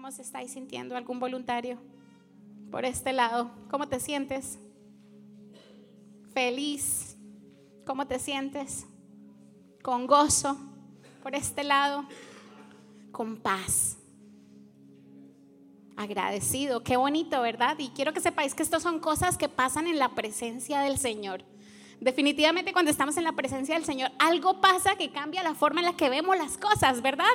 ¿Cómo se estáis sintiendo? ¿Algún voluntario? Por este lado, ¿cómo te sientes? Feliz. ¿Cómo te sientes? Con gozo. Por este lado, con paz. Agradecido. Qué bonito, ¿verdad? Y quiero que sepáis que estas son cosas que pasan en la presencia del Señor. Definitivamente cuando estamos en la presencia del Señor, algo pasa que cambia la forma en la que vemos las cosas, ¿verdad?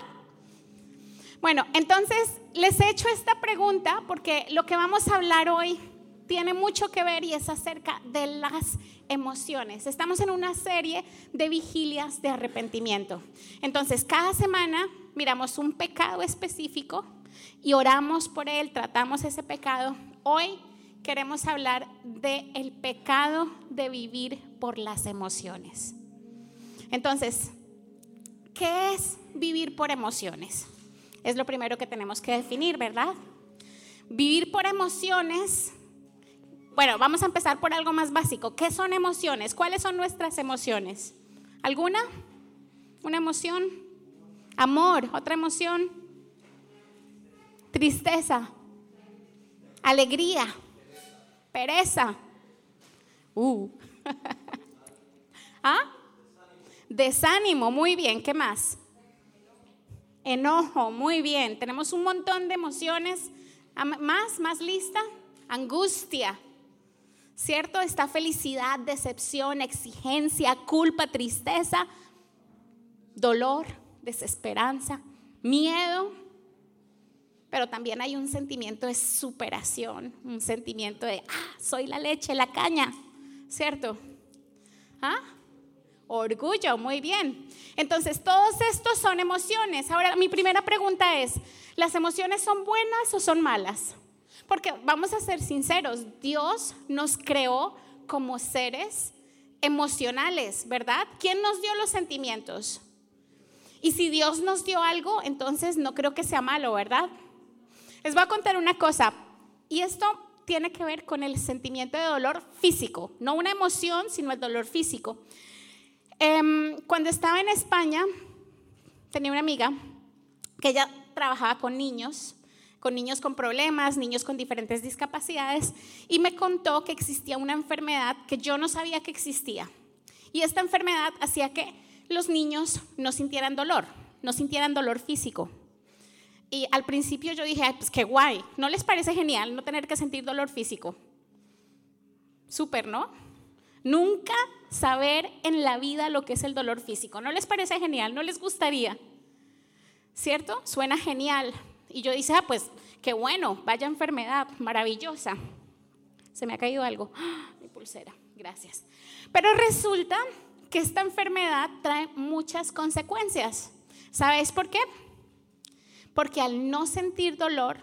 Bueno, entonces les he hecho esta pregunta porque lo que vamos a hablar hoy tiene mucho que ver y es acerca de las emociones. Estamos en una serie de vigilias de arrepentimiento. Entonces, cada semana miramos un pecado específico y oramos por él, tratamos ese pecado. Hoy queremos hablar del el pecado de vivir por las emociones. Entonces, ¿qué es vivir por emociones? Es lo primero que tenemos que definir, ¿verdad? Vivir por emociones. Bueno, vamos a empezar por algo más básico. ¿Qué son emociones? ¿Cuáles son nuestras emociones? ¿Alguna? ¿Una emoción? Amor, otra emoción. Tristeza, alegría, pereza. Uh. ¿Ah? Desánimo, muy bien, ¿qué más? Enojo, muy bien. Tenemos un montón de emociones. Más, más lista. Angustia, ¿cierto? Está felicidad, decepción, exigencia, culpa, tristeza, dolor, desesperanza, miedo. Pero también hay un sentimiento de superación, un sentimiento de, ah, soy la leche, la caña, ¿cierto? ¿Ah? Orgullo, muy bien. Entonces, todos estos son emociones. Ahora, mi primera pregunta es, ¿las emociones son buenas o son malas? Porque vamos a ser sinceros, Dios nos creó como seres emocionales, ¿verdad? ¿Quién nos dio los sentimientos? Y si Dios nos dio algo, entonces no creo que sea malo, ¿verdad? Les voy a contar una cosa, y esto tiene que ver con el sentimiento de dolor físico, no una emoción, sino el dolor físico. Em, cuando estaba en España, tenía una amiga que ella trabajaba con niños, con niños con problemas, niños con diferentes discapacidades, y me contó que existía una enfermedad que yo no sabía que existía. Y esta enfermedad hacía que los niños no sintieran dolor, no sintieran dolor físico. Y al principio yo dije, pues qué guay, ¿no les parece genial no tener que sentir dolor físico? Súper, ¿no? Nunca saber en la vida lo que es el dolor físico. ¿No les parece genial? ¿No les gustaría? ¿Cierto? Suena genial. Y yo dije, ah, pues qué bueno, vaya enfermedad, maravillosa. Se me ha caído algo. Mi pulsera, gracias. Pero resulta que esta enfermedad trae muchas consecuencias. ¿Sabes por qué? Porque al no sentir dolor,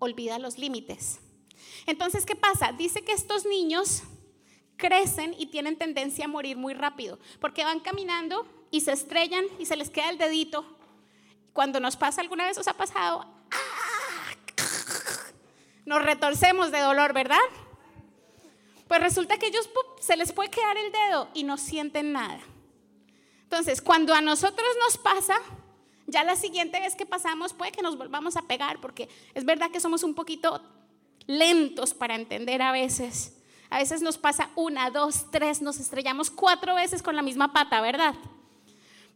olvida los límites. Entonces, ¿qué pasa? Dice que estos niños crecen y tienen tendencia a morir muy rápido, porque van caminando y se estrellan y se les queda el dedito. Cuando nos pasa alguna vez, os ha pasado, nos retorcemos de dolor, ¿verdad? Pues resulta que ellos se les puede quedar el dedo y no sienten nada. Entonces, cuando a nosotros nos pasa, ya la siguiente vez que pasamos puede que nos volvamos a pegar, porque es verdad que somos un poquito lentos para entender a veces a veces nos pasa una, dos, tres, nos estrellamos cuatro veces con la misma pata, ¿verdad?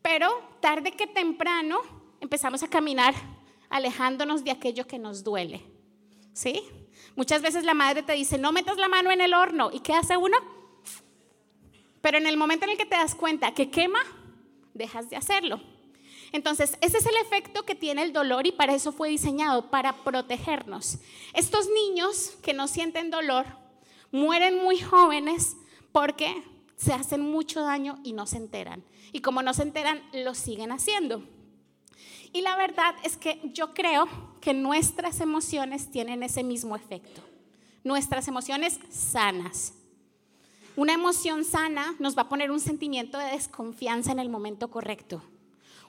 Pero tarde que temprano empezamos a caminar alejándonos de aquello que nos duele. ¿Sí? Muchas veces la madre te dice, no metas la mano en el horno. ¿Y qué hace uno? Pero en el momento en el que te das cuenta que quema, dejas de hacerlo. Entonces, ese es el efecto que tiene el dolor y para eso fue diseñado, para protegernos. Estos niños que no sienten dolor mueren muy jóvenes porque se hacen mucho daño y no se enteran. Y como no se enteran, lo siguen haciendo. Y la verdad es que yo creo que nuestras emociones tienen ese mismo efecto. Nuestras emociones sanas. Una emoción sana nos va a poner un sentimiento de desconfianza en el momento correcto.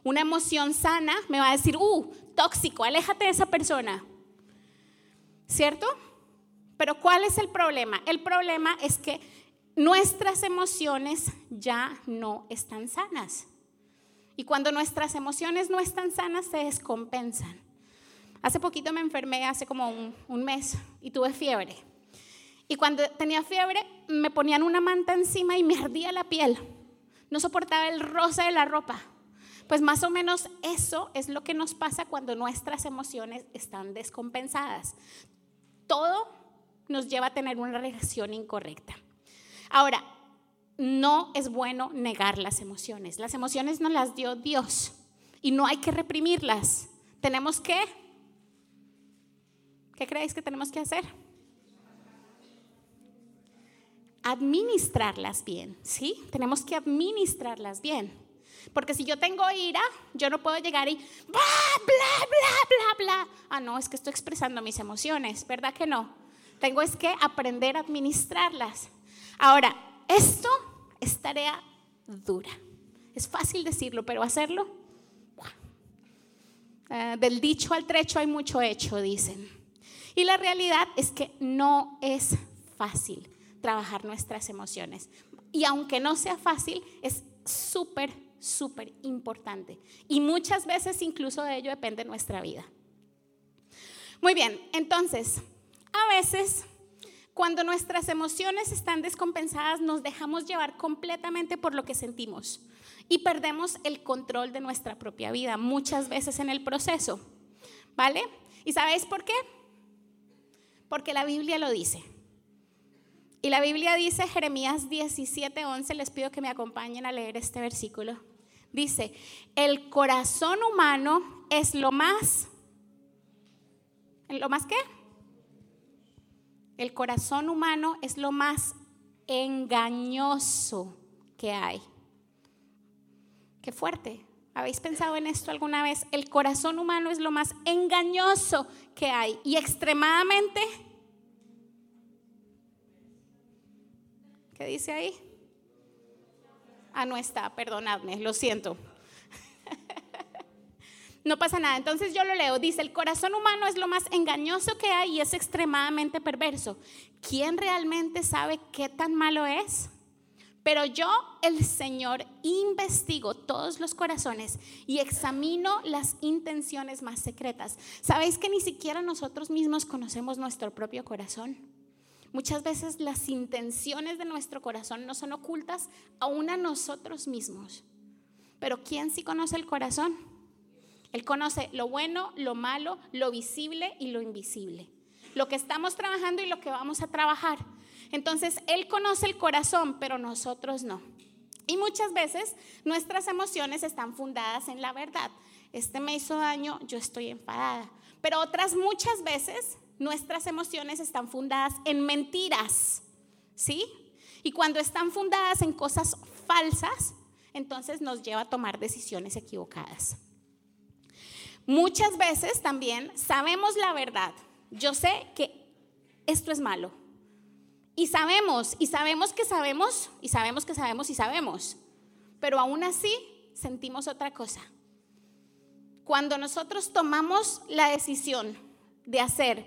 Una emoción sana me va a decir, uh, tóxico, aléjate de esa persona. ¿Cierto? Pero ¿cuál es el problema? El problema es que nuestras emociones ya no están sanas. Y cuando nuestras emociones no están sanas, se descompensan. Hace poquito me enfermé, hace como un, mes, y tuve fiebre. Y cuando tenía fiebre, me ponían una manta encima y me ardía la piel. No soportaba el roce de la ropa. Pues más o menos eso es lo que nos pasa cuando nuestras emociones están descompensadas. Todo nos lleva a tener una reacción incorrecta. Ahora, no es bueno negar las emociones. Las emociones nos las dio Dios y no hay que reprimirlas. Tenemos que... ¿Qué creéis que tenemos que hacer? Administrarlas bien, ¿sí? Tenemos que administrarlas bien. Porque si yo tengo ira, yo no puedo llegar y bla, bla, bla, bla, bla. Ah, no, es que estoy expresando mis emociones, ¿verdad que no? Tengo es que aprender a administrarlas. Ahora, esto es tarea dura. Es fácil decirlo, pero hacerlo. Uh, del dicho al trecho hay mucho hecho, dicen. Y la realidad es que no es fácil trabajar nuestras emociones. Y aunque no sea fácil, es súper, súper importante. Y muchas veces incluso de ello depende nuestra vida. Muy bien, entonces, a veces cuando nuestras emociones están descompensadas, nos dejamos llevar completamente por lo que sentimos y perdemos el control de nuestra propia vida muchas veces en el proceso. ¿Vale? ¿Y sabéis por qué? Porque la Biblia lo dice. Y la Biblia dice, Jeremías 17:11, les pido que me acompañen a leer este versículo. Dice, el corazón humano es lo más, ¿lo más qué? El corazón humano es lo más engañoso que hay. Qué fuerte. ¿Habéis pensado en esto alguna vez? El corazón humano es lo más engañoso que hay y extremadamente... ¿Qué dice ahí? Ah, no está, perdonadme, lo siento. No pasa nada. Entonces yo lo leo. Dice, el corazón humano es lo más engañoso que hay y es extremadamente perverso. ¿Quién realmente sabe qué tan malo es? Pero yo, el Señor, investigo todos los corazones y examino las intenciones más secretas. ¿Sabéis que ni siquiera nosotros mismos conocemos nuestro propio corazón? Muchas veces las intenciones de nuestro corazón no son ocultas aún a nosotros mismos. Pero ¿quién sí conoce el corazón? Él conoce lo bueno, lo malo, lo visible y lo invisible. Lo que estamos trabajando y lo que vamos a trabajar. Entonces, Él conoce el corazón, pero nosotros no. Y muchas veces nuestras emociones están fundadas en la verdad. Este me hizo daño, yo estoy enfadada. Pero otras muchas veces nuestras emociones están fundadas en mentiras. ¿Sí? Y cuando están fundadas en cosas falsas, entonces nos lleva a tomar decisiones equivocadas. Muchas veces también sabemos la verdad. Yo sé que esto es malo. Y sabemos, y sabemos que sabemos, y sabemos que sabemos y sabemos. Pero aún así sentimos otra cosa. Cuando nosotros tomamos la decisión de hacer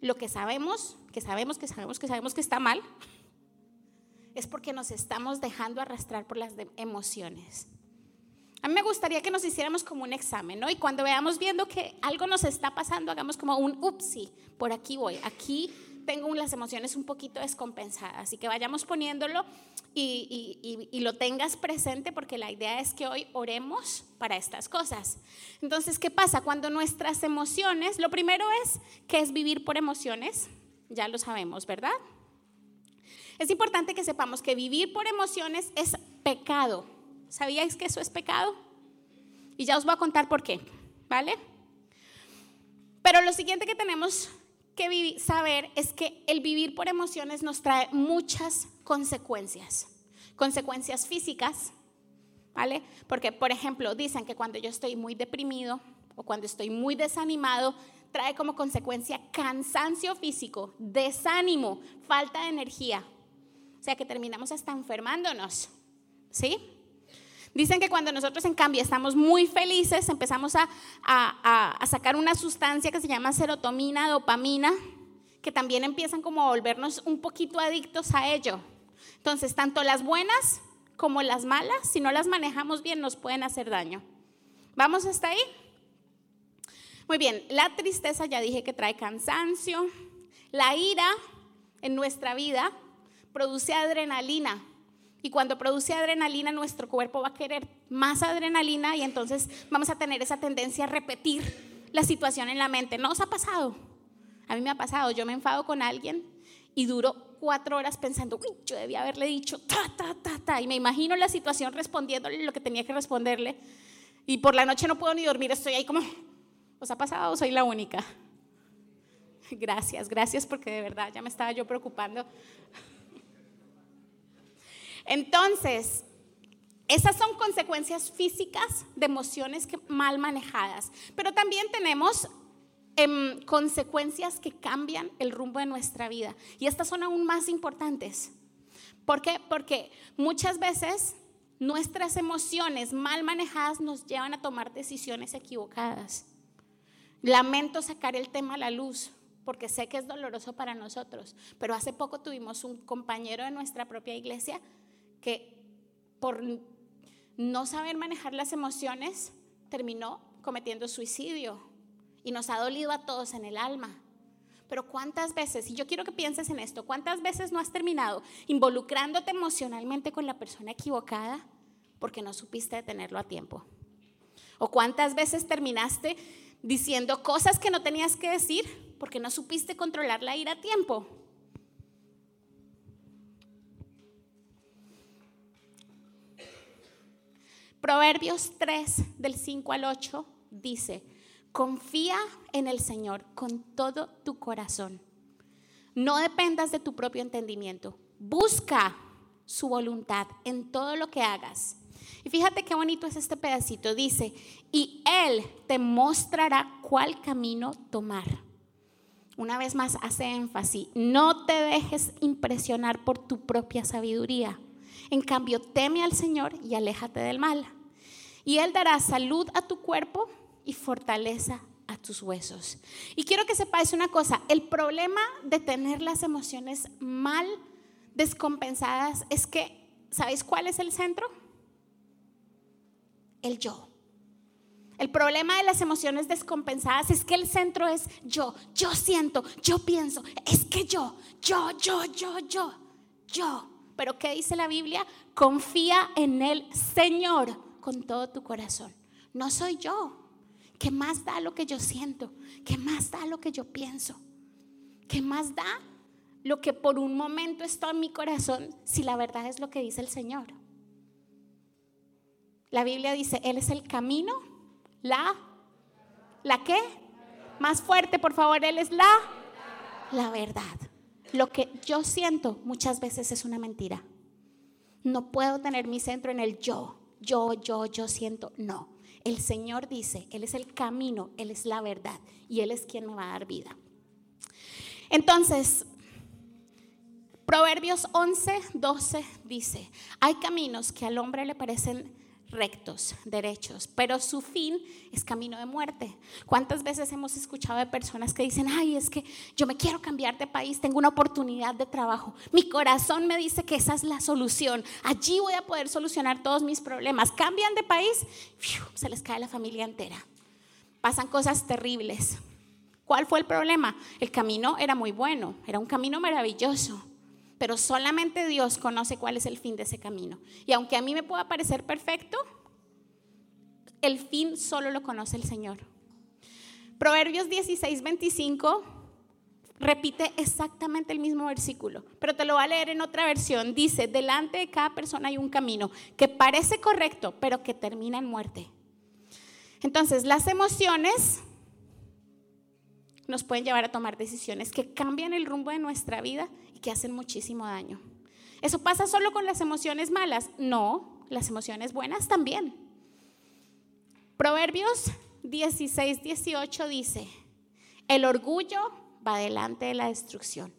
lo que sabemos, que sabemos, que sabemos, que sabemos que está mal, es porque nos estamos dejando arrastrar por las emociones. A mí me gustaría que nos hiciéramos como un examen, ¿no? Y cuando veamos viendo que algo nos está pasando, hagamos como un upsi, por aquí voy, aquí tengo las emociones un poquito descompensadas y que vayamos poniéndolo y, y, lo tengas presente porque la idea es que hoy oremos para estas cosas. Entonces, ¿qué pasa? Cuando nuestras emociones, lo primero es que es vivir por emociones, ya lo sabemos, ¿verdad? Es importante que sepamos que vivir por emociones es pecado. ¿Sabíais que eso es pecado? Y ya os voy a contar por qué, ¿vale? Pero lo siguiente que tenemos que saber es que el vivir por emociones nos trae muchas consecuencias. Consecuencias físicas, ¿vale? Porque, por ejemplo, dicen que cuando yo estoy muy deprimido o cuando estoy muy desanimado, trae como consecuencia cansancio físico, desánimo, falta de energía. O sea que terminamos hasta enfermándonos, ¿sí? Dicen que cuando nosotros en cambio estamos muy felices, empezamos a, a, sacar una sustancia que se llama serotonina, dopamina, que también empiezan como a volvernos un poquito adictos a ello. Entonces, tanto las buenas como las malas, si no las manejamos bien, nos pueden hacer daño. ¿Vamos hasta ahí? Muy bien, la tristeza ya dije que trae cansancio. La ira en nuestra vida produce adrenalina. Y cuando produce adrenalina, nuestro cuerpo va a querer más adrenalina y entonces vamos a tener esa tendencia a repetir la situación en la mente. ¿No os ha pasado? A mí me ha pasado. Yo me enfado con alguien y duro cuatro horas pensando, uy, yo debía haberle dicho ta, ta, ta, ta. Y me imagino la situación respondiéndole lo que tenía que responderle. Y por la noche no puedo ni dormir, estoy ahí como, ¿os ha pasado o soy la única? Gracias, gracias porque de verdad ya me estaba yo preocupando. Entonces, esas son consecuencias físicas de emociones mal manejadas, pero también tenemos em, consecuencias que cambian el rumbo de nuestra vida. Y estas son aún más importantes. ¿Por qué? Porque muchas veces nuestras emociones mal manejadas nos llevan a tomar decisiones equivocadas. Lamento sacar el tema a la luz porque sé que es doloroso para nosotros, pero hace poco tuvimos un compañero de nuestra propia iglesia que por no saber manejar las emociones terminó cometiendo suicidio y nos ha dolido a todos en el alma. Pero cuántas veces, y yo quiero que pienses en esto, cuántas veces no has terminado involucrándote emocionalmente con la persona equivocada porque no supiste detenerlo a tiempo. O cuántas veces terminaste diciendo cosas que no tenías que decir porque no supiste controlar la ira a tiempo. Proverbios 3 del 5 al 8 dice, confía en el Señor con todo tu corazón. No dependas de tu propio entendimiento. Busca su voluntad en todo lo que hagas. Y fíjate qué bonito es este pedacito. Dice, y Él te mostrará cuál camino tomar. Una vez más hace énfasis, no te dejes impresionar por tu propia sabiduría. En cambio, teme al Señor y aléjate del mal. Y Él dará salud a tu cuerpo y fortaleza a tus huesos. Y quiero que sepáis una cosa, el problema de tener las emociones mal descompensadas es que, ¿sabéis cuál es el centro? El yo. El problema de las emociones descompensadas es que el centro es yo, yo siento, yo pienso, es que yo, yo, yo, yo, yo, yo. Pero ¿qué dice la Biblia? Confía en el Señor con todo tu corazón. No soy yo. ¿Qué más da lo que yo siento? ¿Qué más da lo que yo pienso? ¿Qué más da lo que por un momento está en mi corazón si la verdad es lo que dice el Señor? La Biblia dice, Él es el camino, la, ¿la qué? Más fuerte, por favor, Él es la, la verdad lo que yo siento muchas veces es una mentira. No puedo tener mi centro en el yo, yo, yo, yo siento. No, el Señor dice, Él es el camino, Él es la verdad y Él es quien me va a dar vida. Entonces, Proverbios 11, 12 dice, hay caminos que al hombre le parecen rectos, derechos, pero su fin es camino de muerte. ¿Cuántas veces hemos escuchado de personas que dicen, ay, es que yo me quiero cambiar de país, tengo una oportunidad de trabajo, mi corazón me dice que esa es la solución, allí voy a poder solucionar todos mis problemas. Cambian de país, se les cae la familia entera. Pasan cosas terribles. ¿Cuál fue el problema? El camino era muy bueno, era un camino maravilloso pero solamente Dios conoce cuál es el fin de ese camino. Y aunque a mí me pueda parecer perfecto, el fin solo lo conoce el Señor. Proverbios 16, 25 repite exactamente el mismo versículo, pero te lo voy a leer en otra versión. Dice, delante de cada persona hay un camino que parece correcto, pero que termina en muerte. Entonces, las emociones nos pueden llevar a tomar decisiones que cambian el rumbo de nuestra vida que hacen muchísimo daño. ¿Eso pasa solo con las emociones malas? No, las emociones buenas también. Proverbios 16, 18 dice, el orgullo va delante de la destrucción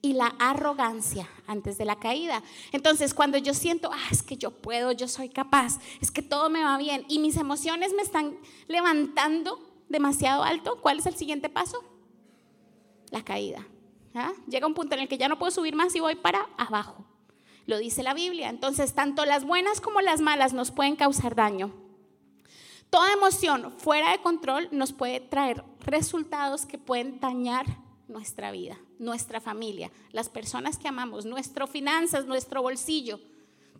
y la arrogancia antes de la caída. Entonces, cuando yo siento, ah, es que yo puedo, yo soy capaz, es que todo me va bien y mis emociones me están levantando demasiado alto, ¿cuál es el siguiente paso? La caída. ¿Ah? Llega un punto en el que ya no puedo subir más y voy para abajo. Lo dice la Biblia. Entonces, tanto las buenas como las malas nos pueden causar daño. Toda emoción fuera de control nos puede traer resultados que pueden dañar nuestra vida, nuestra familia, las personas que amamos, nuestras finanzas, nuestro bolsillo,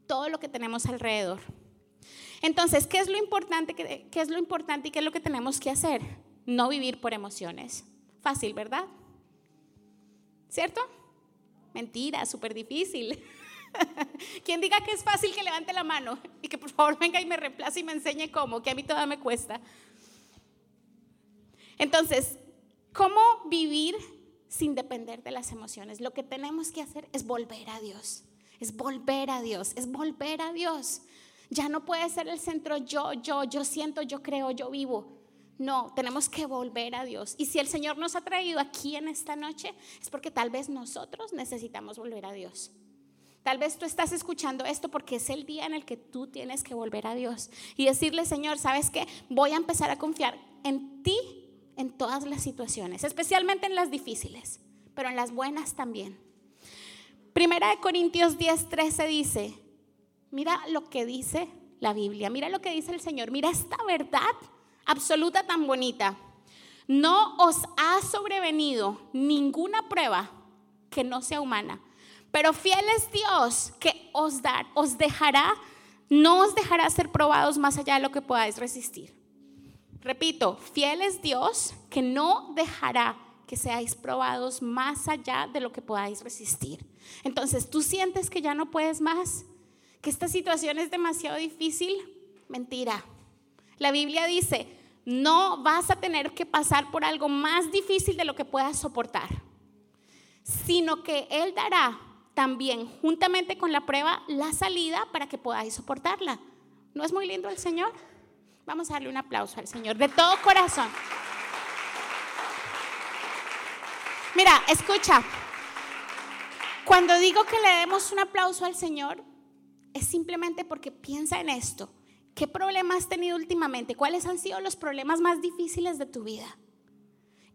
todo lo que tenemos alrededor. Entonces, ¿qué es lo importante, qué es lo importante y qué es lo que tenemos que hacer? No vivir por emociones. Fácil, ¿verdad? ¿Cierto? Mentira, súper difícil. Quien diga que es fácil que levante la mano y que por favor venga y me reemplace y me enseñe cómo, que a mí todavía me cuesta. Entonces, ¿cómo vivir sin depender de las emociones? Lo que tenemos que hacer es volver a Dios, es volver a Dios, es volver a Dios. Ya no puede ser el centro yo, yo, yo siento, yo creo, yo vivo. No, tenemos que volver a Dios. Y si el Señor nos ha traído aquí en esta noche, es porque tal vez nosotros necesitamos volver a Dios. Tal vez tú estás escuchando esto porque es el día en el que tú tienes que volver a Dios y decirle, Señor, ¿sabes qué? Voy a empezar a confiar en ti en todas las situaciones, especialmente en las difíciles, pero en las buenas también. Primera de Corintios 10, 13 dice, mira lo que dice la Biblia, mira lo que dice el Señor, mira esta verdad absoluta tan bonita. No os ha sobrevenido ninguna prueba que no sea humana pero fiel es Dios que os dar, os dejará, no os dejará ser probados más allá de lo que podáis resistir. Repito, fiel es Dios que no dejará que seáis probados más allá de lo que podáis resistir. Entonces, ¿tú sientes que ya no puedes más? ¿Que esta situación es demasiado difícil? Mentira. La Biblia dice, no vas a tener que pasar por algo más difícil de lo que puedas soportar, sino que Él dará también juntamente con la prueba la salida para que podáis soportarla. ¿No es muy lindo el Señor? Vamos a darle un aplauso al Señor de todo corazón. Mira, escucha. Cuando digo que le demos un aplauso al Señor, es simplemente porque piensa en esto. ¿Qué problemas has tenido últimamente? ¿Cuáles han sido los problemas más difíciles de tu vida?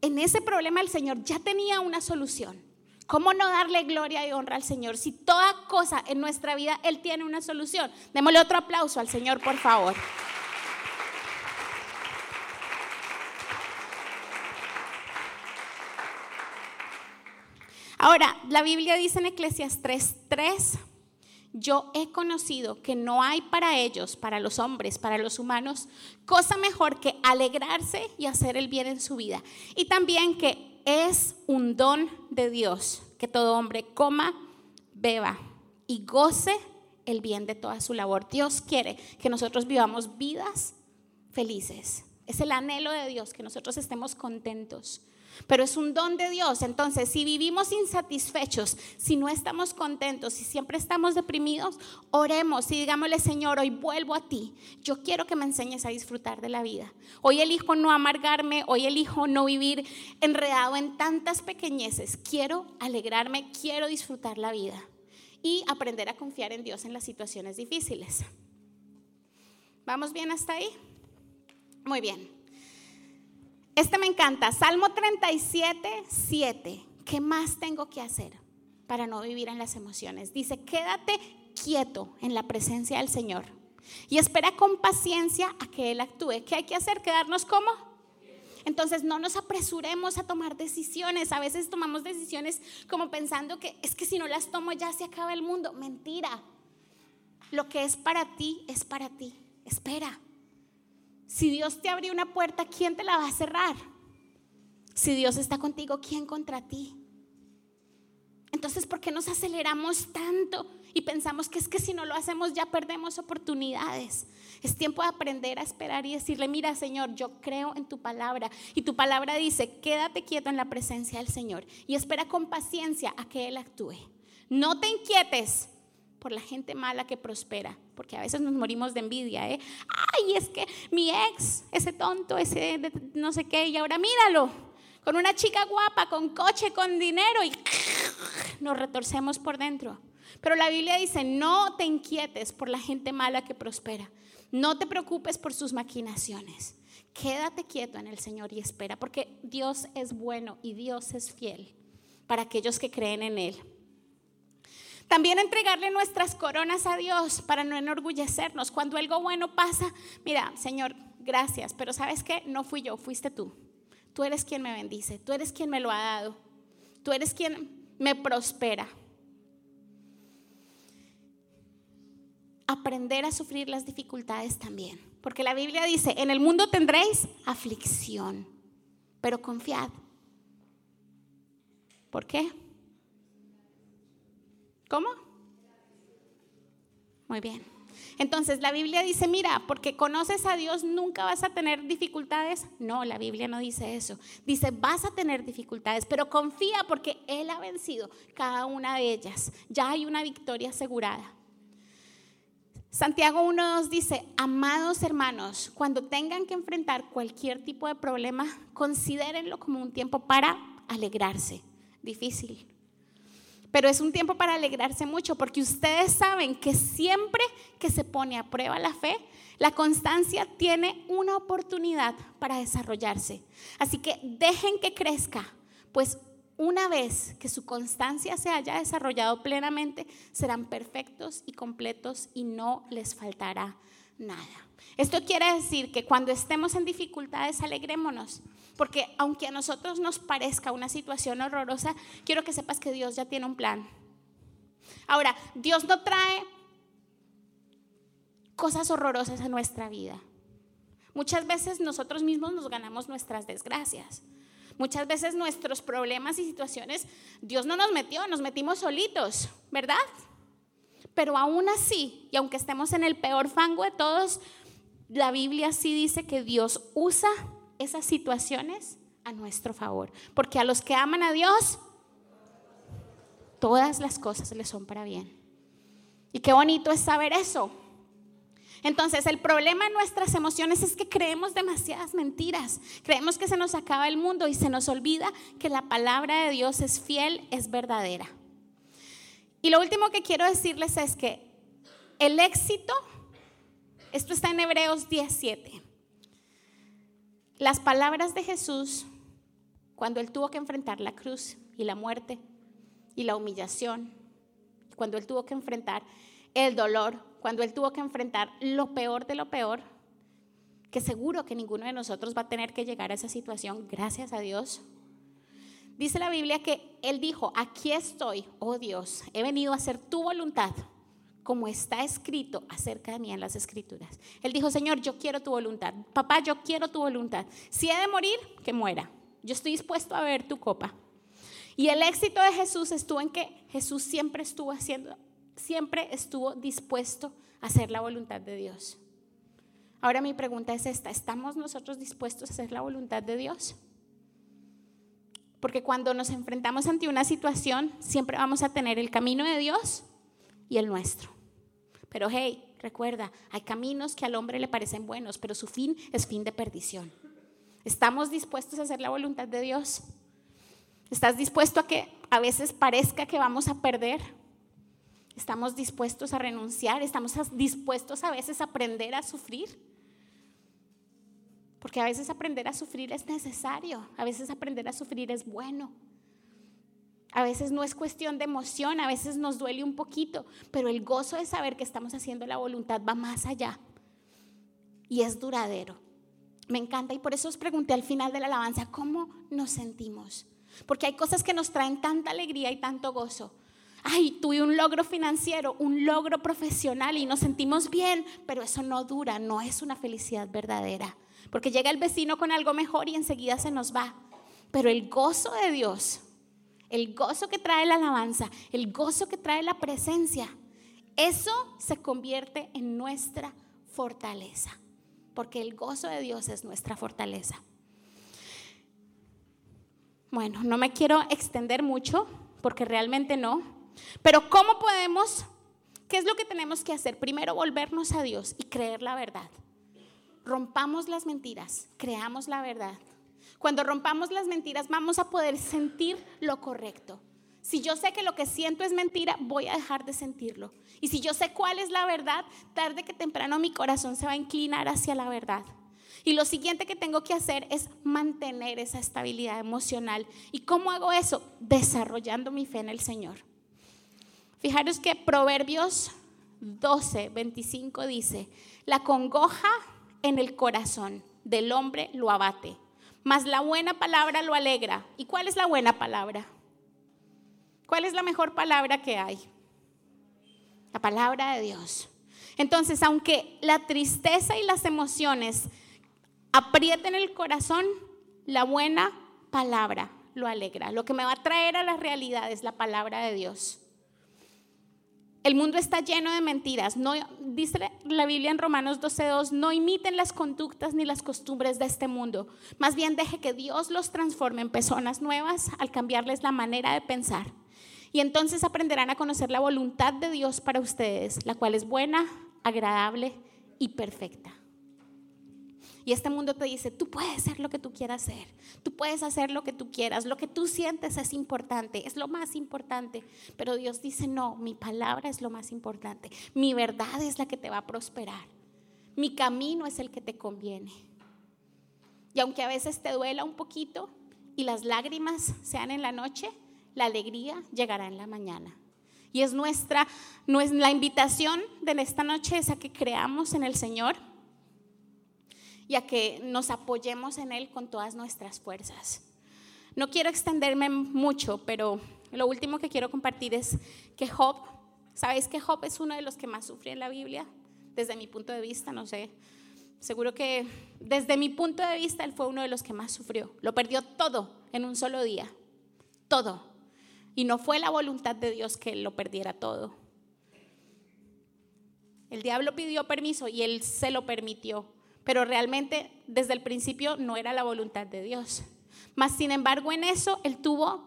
En ese problema el Señor ya tenía una solución. ¿Cómo no darle gloria y honra al Señor si toda cosa en nuestra vida Él tiene una solución? Démosle otro aplauso al Señor, por favor. Ahora, la Biblia dice en Eclesias 3:3, yo he conocido que no hay para ellos, para los hombres, para los humanos, cosa mejor que alegrarse y hacer el bien en su vida. Y también que es un don de Dios que todo hombre coma, beba y goce el bien de toda su labor. Dios quiere que nosotros vivamos vidas felices. Es el anhelo de Dios que nosotros estemos contentos pero es un don de Dios. Entonces, si vivimos insatisfechos, si no estamos contentos, si siempre estamos deprimidos, oremos y digámosle, Señor, hoy vuelvo a ti. Yo quiero que me enseñes a disfrutar de la vida. Hoy elijo no amargarme, hoy elijo no vivir enredado en tantas pequeñeces. Quiero alegrarme, quiero disfrutar la vida y aprender a confiar en Dios en las situaciones difíciles. ¿Vamos bien hasta ahí? Muy bien. Este me encanta. Salmo 37, 7. ¿Qué más tengo que hacer para no vivir en las emociones? Dice, quédate quieto en la presencia del Señor y espera con paciencia a que Él actúe. ¿Qué hay que hacer? ¿Quedarnos como? Entonces no nos apresuremos a tomar decisiones. A veces tomamos decisiones como pensando que es que si no las tomo ya se acaba el mundo. Mentira. Lo que es para ti es para ti. Espera. Si Dios te abrió una puerta, ¿quién te la va a cerrar? Si Dios está contigo, ¿quién contra ti? Entonces, ¿por qué nos aceleramos tanto y pensamos que es que si no lo hacemos ya perdemos oportunidades? Es tiempo de aprender a esperar y decirle, mira Señor, yo creo en tu palabra. Y tu palabra dice, quédate quieto en la presencia del Señor y espera con paciencia a que Él actúe. No te inquietes por la gente mala que prospera, porque a veces nos morimos de envidia, ¿eh? Ay, es que mi ex, ese tonto, ese no sé qué, y ahora míralo, con una chica guapa, con coche, con dinero, y nos retorcemos por dentro. Pero la Biblia dice, no te inquietes por la gente mala que prospera, no te preocupes por sus maquinaciones. Quédate quieto en el Señor y espera, porque Dios es bueno y Dios es fiel para aquellos que creen en Él. También entregarle nuestras coronas a Dios para no enorgullecernos. Cuando algo bueno pasa, mira, Señor, gracias, pero sabes qué, no fui yo, fuiste tú. Tú eres quien me bendice, tú eres quien me lo ha dado, tú eres quien me prospera. Aprender a sufrir las dificultades también, porque la Biblia dice, en el mundo tendréis aflicción, pero confiad. ¿Por qué? ¿Cómo? Muy bien. Entonces la Biblia dice, mira, porque conoces a Dios nunca vas a tener dificultades. No, la Biblia no dice eso. Dice, vas a tener dificultades, pero confía porque Él ha vencido cada una de ellas. Ya hay una victoria asegurada. Santiago 1.2 dice, amados hermanos, cuando tengan que enfrentar cualquier tipo de problema, considérenlo como un tiempo para alegrarse. Difícil, pero es un tiempo para alegrarse mucho porque ustedes saben que siempre que se pone a prueba la fe, la constancia tiene una oportunidad para desarrollarse. Así que dejen que crezca, pues una vez que su constancia se haya desarrollado plenamente, serán perfectos y completos y no les faltará nada. Esto quiere decir que cuando estemos en dificultades, alegrémonos. Porque aunque a nosotros nos parezca una situación horrorosa, quiero que sepas que Dios ya tiene un plan. Ahora, Dios no trae cosas horrorosas a nuestra vida. Muchas veces nosotros mismos nos ganamos nuestras desgracias. Muchas veces nuestros problemas y situaciones, Dios no nos metió, nos metimos solitos, ¿verdad? Pero aún así, y aunque estemos en el peor fango de todos, la Biblia sí dice que Dios usa esas situaciones a nuestro favor. Porque a los que aman a Dios, todas las cosas les son para bien. Y qué bonito es saber eso. Entonces, el problema en nuestras emociones es que creemos demasiadas mentiras. Creemos que se nos acaba el mundo y se nos olvida que la palabra de Dios es fiel, es verdadera. Y lo último que quiero decirles es que el éxito, esto está en Hebreos 17. Las palabras de Jesús cuando él tuvo que enfrentar la cruz y la muerte y la humillación, cuando él tuvo que enfrentar el dolor, cuando él tuvo que enfrentar lo peor de lo peor, que seguro que ninguno de nosotros va a tener que llegar a esa situación, gracias a Dios, Dice la Biblia que Él dijo, aquí estoy, oh Dios, he venido a hacer tu voluntad, como está escrito acerca de mí en las escrituras. Él dijo, Señor, yo quiero tu voluntad. Papá, yo quiero tu voluntad. Si he de morir, que muera. Yo estoy dispuesto a ver tu copa. Y el éxito de Jesús estuvo en que Jesús siempre estuvo haciendo, siempre estuvo dispuesto a hacer la voluntad de Dios. Ahora mi pregunta es esta, ¿estamos nosotros dispuestos a hacer la voluntad de Dios? Porque cuando nos enfrentamos ante una situación, siempre vamos a tener el camino de Dios y el nuestro. Pero hey, recuerda, hay caminos que al hombre le parecen buenos, pero su fin es fin de perdición. ¿Estamos dispuestos a hacer la voluntad de Dios? ¿Estás dispuesto a que a veces parezca que vamos a perder? ¿Estamos dispuestos a renunciar? ¿Estamos dispuestos a veces a aprender a sufrir? Porque a veces aprender a sufrir es necesario, a veces aprender a sufrir es bueno. A veces no es cuestión de emoción, a veces nos duele un poquito, pero el gozo de saber que estamos haciendo la voluntad va más allá y es duradero. Me encanta y por eso os pregunté al final de la alabanza, ¿cómo nos sentimos? Porque hay cosas que nos traen tanta alegría y tanto gozo. Ay, tuve un logro financiero, un logro profesional y nos sentimos bien, pero eso no dura, no es una felicidad verdadera. Porque llega el vecino con algo mejor y enseguida se nos va. Pero el gozo de Dios, el gozo que trae la alabanza, el gozo que trae la presencia, eso se convierte en nuestra fortaleza. Porque el gozo de Dios es nuestra fortaleza. Bueno, no me quiero extender mucho porque realmente no. Pero ¿cómo podemos? ¿Qué es lo que tenemos que hacer? Primero volvernos a Dios y creer la verdad rompamos las mentiras, creamos la verdad. Cuando rompamos las mentiras vamos a poder sentir lo correcto. Si yo sé que lo que siento es mentira, voy a dejar de sentirlo. Y si yo sé cuál es la verdad, tarde que temprano mi corazón se va a inclinar hacia la verdad. Y lo siguiente que tengo que hacer es mantener esa estabilidad emocional. ¿Y cómo hago eso? Desarrollando mi fe en el Señor. Fijaros que Proverbios 12, 25 dice, la congoja en el corazón del hombre lo abate, mas la buena palabra lo alegra. ¿Y cuál es la buena palabra? ¿Cuál es la mejor palabra que hay? La palabra de Dios. Entonces, aunque la tristeza y las emociones aprieten el corazón, la buena palabra lo alegra. Lo que me va a traer a la realidad es la palabra de Dios. El mundo está lleno de mentiras. No, dice la Biblia en Romanos 12:2, no imiten las conductas ni las costumbres de este mundo. Más bien deje que Dios los transforme en personas nuevas al cambiarles la manera de pensar. Y entonces aprenderán a conocer la voluntad de Dios para ustedes, la cual es buena, agradable y perfecta. Y este mundo te dice, tú puedes ser lo que tú quieras ser, tú puedes hacer lo que tú quieras, lo que tú sientes es importante, es lo más importante. Pero Dios dice, no, mi palabra es lo más importante, mi verdad es la que te va a prosperar, mi camino es el que te conviene. Y aunque a veces te duela un poquito y las lágrimas sean en la noche, la alegría llegará en la mañana. Y es nuestra, la invitación de esta noche es a que creamos en el Señor y a que nos apoyemos en Él con todas nuestras fuerzas. No quiero extenderme mucho, pero lo último que quiero compartir es que Job, ¿sabéis que Job es uno de los que más sufre en la Biblia? Desde mi punto de vista, no sé. Seguro que desde mi punto de vista él fue uno de los que más sufrió. Lo perdió todo en un solo día. Todo. Y no fue la voluntad de Dios que él lo perdiera todo. El diablo pidió permiso y él se lo permitió pero realmente desde el principio no era la voluntad de Dios. Mas sin embargo en eso él tuvo,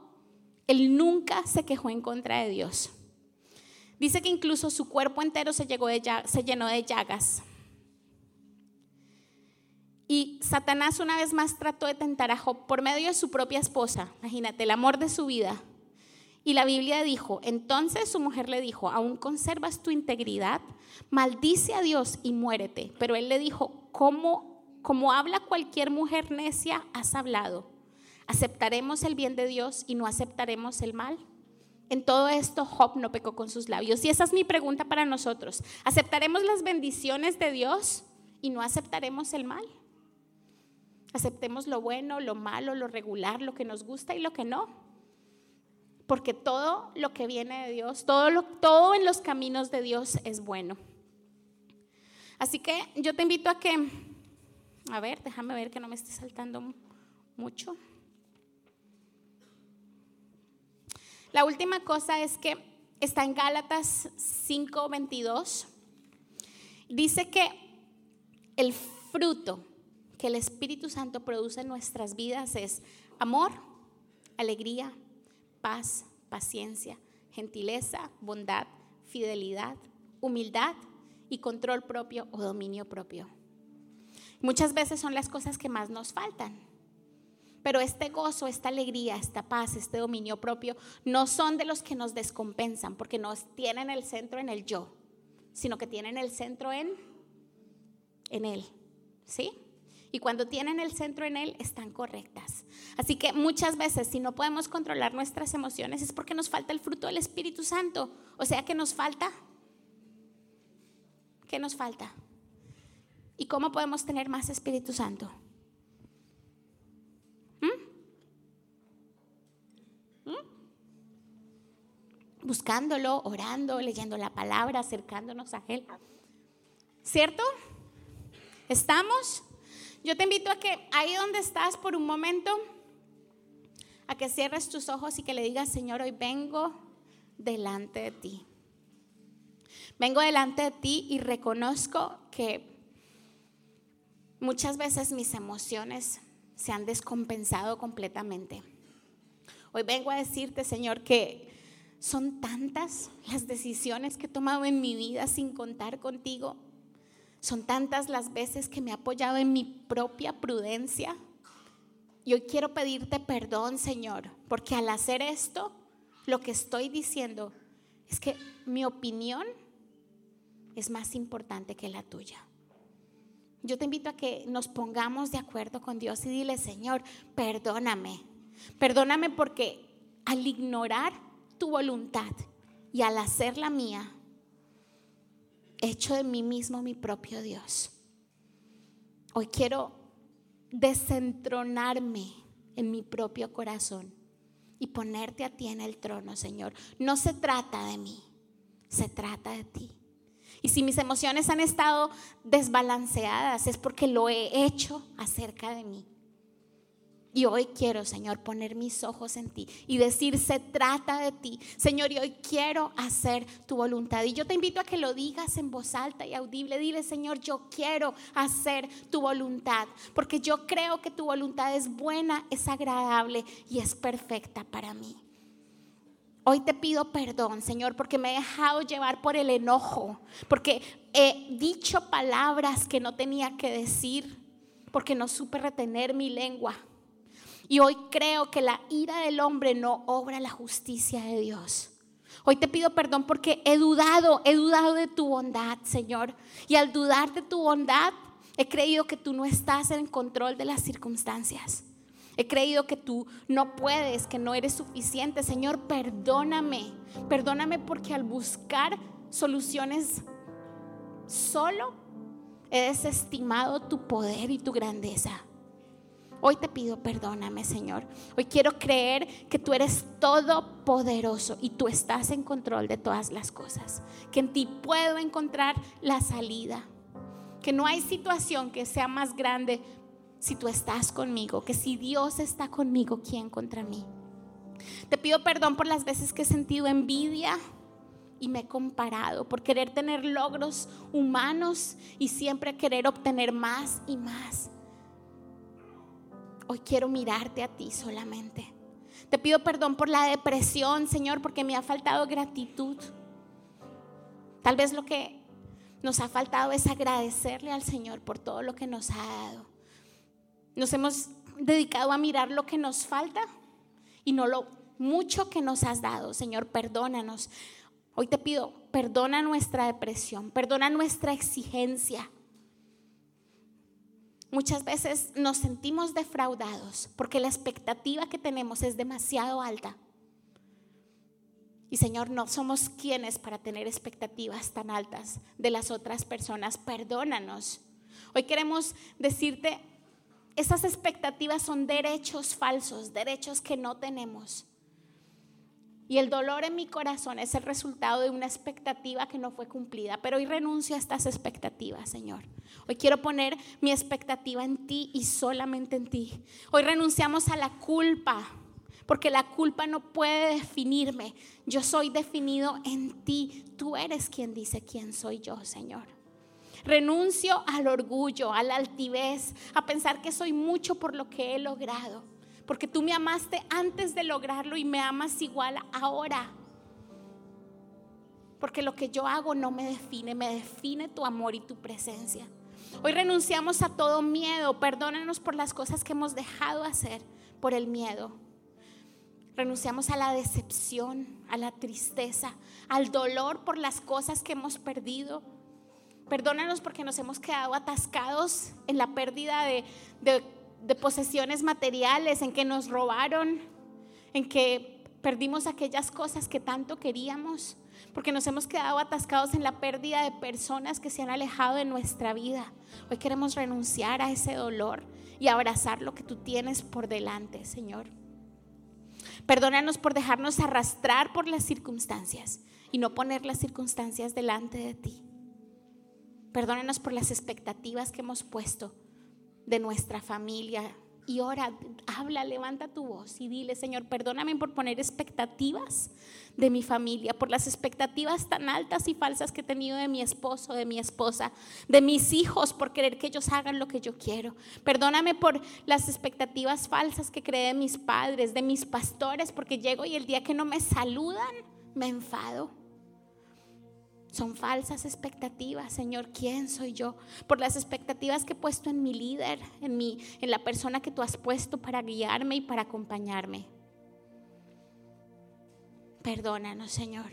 él nunca se quejó en contra de Dios. Dice que incluso su cuerpo entero se, se llenó de llagas. Y Satanás una vez más trató de tentar a Job por medio de su propia esposa, imagínate, el amor de su vida. Y la Biblia dijo, entonces su mujer le dijo, ¿aún conservas tu integridad? Maldice a Dios y muérete. Pero él le dijo, como, como habla cualquier mujer necia, has hablado. ¿Aceptaremos el bien de Dios y no aceptaremos el mal? En todo esto Job no pecó con sus labios. Y esa es mi pregunta para nosotros. ¿Aceptaremos las bendiciones de Dios y no aceptaremos el mal? Aceptemos lo bueno, lo malo, lo regular, lo que nos gusta y lo que no. Porque todo lo que viene de Dios, todo, lo, todo en los caminos de Dios es bueno. Así que yo te invito a que, a ver, déjame ver que no me esté saltando mucho. La última cosa es que está en Gálatas 5:22. Dice que el fruto que el Espíritu Santo produce en nuestras vidas es amor, alegría, paz, paciencia, gentileza, bondad, fidelidad, humildad y control propio o dominio propio. Muchas veces son las cosas que más nos faltan. Pero este gozo, esta alegría, esta paz, este dominio propio no son de los que nos descompensan porque no tienen el centro en el yo, sino que tienen el centro en en él. ¿Sí? Y cuando tienen el centro en él están correctas. Así que muchas veces si no podemos controlar nuestras emociones es porque nos falta el fruto del Espíritu Santo, o sea que nos falta ¿Qué nos falta? ¿Y cómo podemos tener más Espíritu Santo? ¿Mm? ¿Mm? Buscándolo, orando, leyendo la palabra, acercándonos a Él. ¿Cierto? ¿Estamos? Yo te invito a que ahí donde estás por un momento, a que cierres tus ojos y que le digas, Señor, hoy vengo delante de ti. Vengo delante de ti y reconozco que muchas veces mis emociones se han descompensado completamente. Hoy vengo a decirte, Señor, que son tantas las decisiones que he tomado en mi vida sin contar contigo. Son tantas las veces que me he apoyado en mi propia prudencia. Y hoy quiero pedirte perdón, Señor, porque al hacer esto, lo que estoy diciendo es que mi opinión es más importante que la tuya. Yo te invito a que nos pongamos de acuerdo con Dios y dile, Señor, perdóname. Perdóname porque al ignorar tu voluntad y al hacer la mía, he hecho de mí mismo mi propio Dios. Hoy quiero desentronarme en mi propio corazón y ponerte a ti en el trono, Señor. No se trata de mí, se trata de ti. Y si mis emociones han estado desbalanceadas es porque lo he hecho acerca de mí. Y hoy quiero, Señor, poner mis ojos en ti y decir, se trata de ti. Señor, y hoy quiero hacer tu voluntad. Y yo te invito a que lo digas en voz alta y audible. Dile, Señor, yo quiero hacer tu voluntad. Porque yo creo que tu voluntad es buena, es agradable y es perfecta para mí. Hoy te pido perdón, Señor, porque me he dejado llevar por el enojo, porque he dicho palabras que no tenía que decir, porque no supe retener mi lengua. Y hoy creo que la ira del hombre no obra la justicia de Dios. Hoy te pido perdón porque he dudado, he dudado de tu bondad, Señor. Y al dudar de tu bondad, he creído que tú no estás en control de las circunstancias. He creído que tú no puedes, que no eres suficiente. Señor, perdóname. Perdóname porque al buscar soluciones solo, he desestimado tu poder y tu grandeza. Hoy te pido perdóname, Señor. Hoy quiero creer que tú eres todopoderoso y tú estás en control de todas las cosas. Que en ti puedo encontrar la salida. Que no hay situación que sea más grande si tú estás conmigo. Que si Dios está conmigo, ¿quién contra mí? Te pido perdón por las veces que he sentido envidia y me he comparado, por querer tener logros humanos y siempre querer obtener más y más. Hoy quiero mirarte a ti solamente. Te pido perdón por la depresión, Señor, porque me ha faltado gratitud. Tal vez lo que nos ha faltado es agradecerle al Señor por todo lo que nos ha dado. Nos hemos dedicado a mirar lo que nos falta y no lo mucho que nos has dado. Señor, perdónanos. Hoy te pido, perdona nuestra depresión, perdona nuestra exigencia. Muchas veces nos sentimos defraudados porque la expectativa que tenemos es demasiado alta. Y Señor, no somos quienes para tener expectativas tan altas de las otras personas. Perdónanos. Hoy queremos decirte, esas expectativas son derechos falsos, derechos que no tenemos. Y el dolor en mi corazón es el resultado de una expectativa que no fue cumplida. Pero hoy renuncio a estas expectativas, Señor. Hoy quiero poner mi expectativa en ti y solamente en ti. Hoy renunciamos a la culpa, porque la culpa no puede definirme. Yo soy definido en ti. Tú eres quien dice quién soy yo, Señor. Renuncio al orgullo, a la altivez, a pensar que soy mucho por lo que he logrado porque tú me amaste antes de lograrlo y me amas igual ahora. Porque lo que yo hago no me define, me define tu amor y tu presencia. Hoy renunciamos a todo miedo, perdónanos por las cosas que hemos dejado hacer por el miedo. Renunciamos a la decepción, a la tristeza, al dolor por las cosas que hemos perdido. Perdónanos porque nos hemos quedado atascados en la pérdida de, posesiones materiales, en que nos robaron, en que perdimos aquellas cosas que tanto queríamos, porque nos hemos quedado atascados en la pérdida de personas que se han alejado de nuestra vida. Hoy queremos renunciar a ese dolor y abrazar lo que tú tienes por delante, Señor. Perdónanos por dejarnos arrastrar por las circunstancias y no poner las circunstancias delante de ti. Perdónanos por las expectativas que hemos puesto de nuestra familia. Y ora, habla, levanta tu voz y dile, Señor, perdóname por poner expectativas de mi familia, por las expectativas tan altas y falsas que he tenido de mi esposo, de mi esposa, de mis hijos, por querer que ellos hagan lo que yo quiero. Perdóname por las expectativas falsas que creé de mis padres, de mis pastores, porque llego y el día que no me saludan, me enfado. Son falsas expectativas, Señor. ¿Quién soy yo? Por las expectativas que he puesto en mi líder, en, mi, en la persona que tú has puesto para guiarme y para acompañarme. Perdónanos, Señor.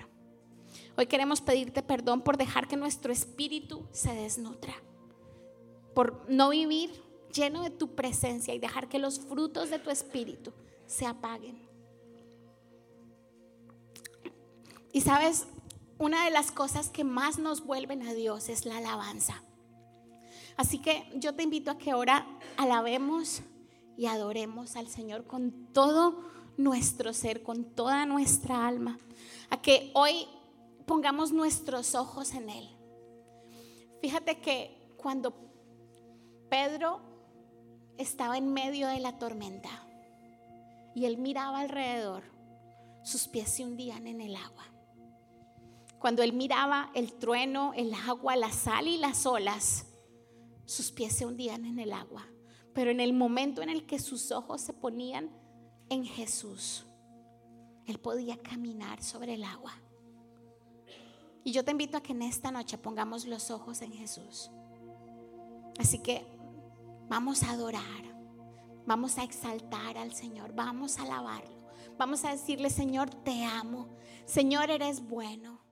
Hoy queremos pedirte perdón por dejar que nuestro espíritu se desnutra. Por no vivir lleno de tu presencia y dejar que los frutos de tu espíritu se apaguen. Y sabes, una de las cosas que más nos vuelven a Dios es la alabanza. Así que yo te invito a que ahora alabemos y adoremos al Señor con todo nuestro ser, con toda nuestra alma. A que hoy pongamos nuestros ojos en Él. Fíjate que cuando Pedro estaba en medio de la tormenta y él miraba alrededor, sus pies se hundían en el agua. Cuando él miraba el trueno, el agua, la sal y las olas, sus pies se hundían en el agua. Pero en el momento en el que sus ojos se ponían en Jesús, él podía caminar sobre el agua. Y yo te invito a que en esta noche pongamos los ojos en Jesús. Así que vamos a adorar, vamos a exaltar al Señor, vamos a alabarlo, vamos a decirle, Señor, te amo, Señor, eres bueno.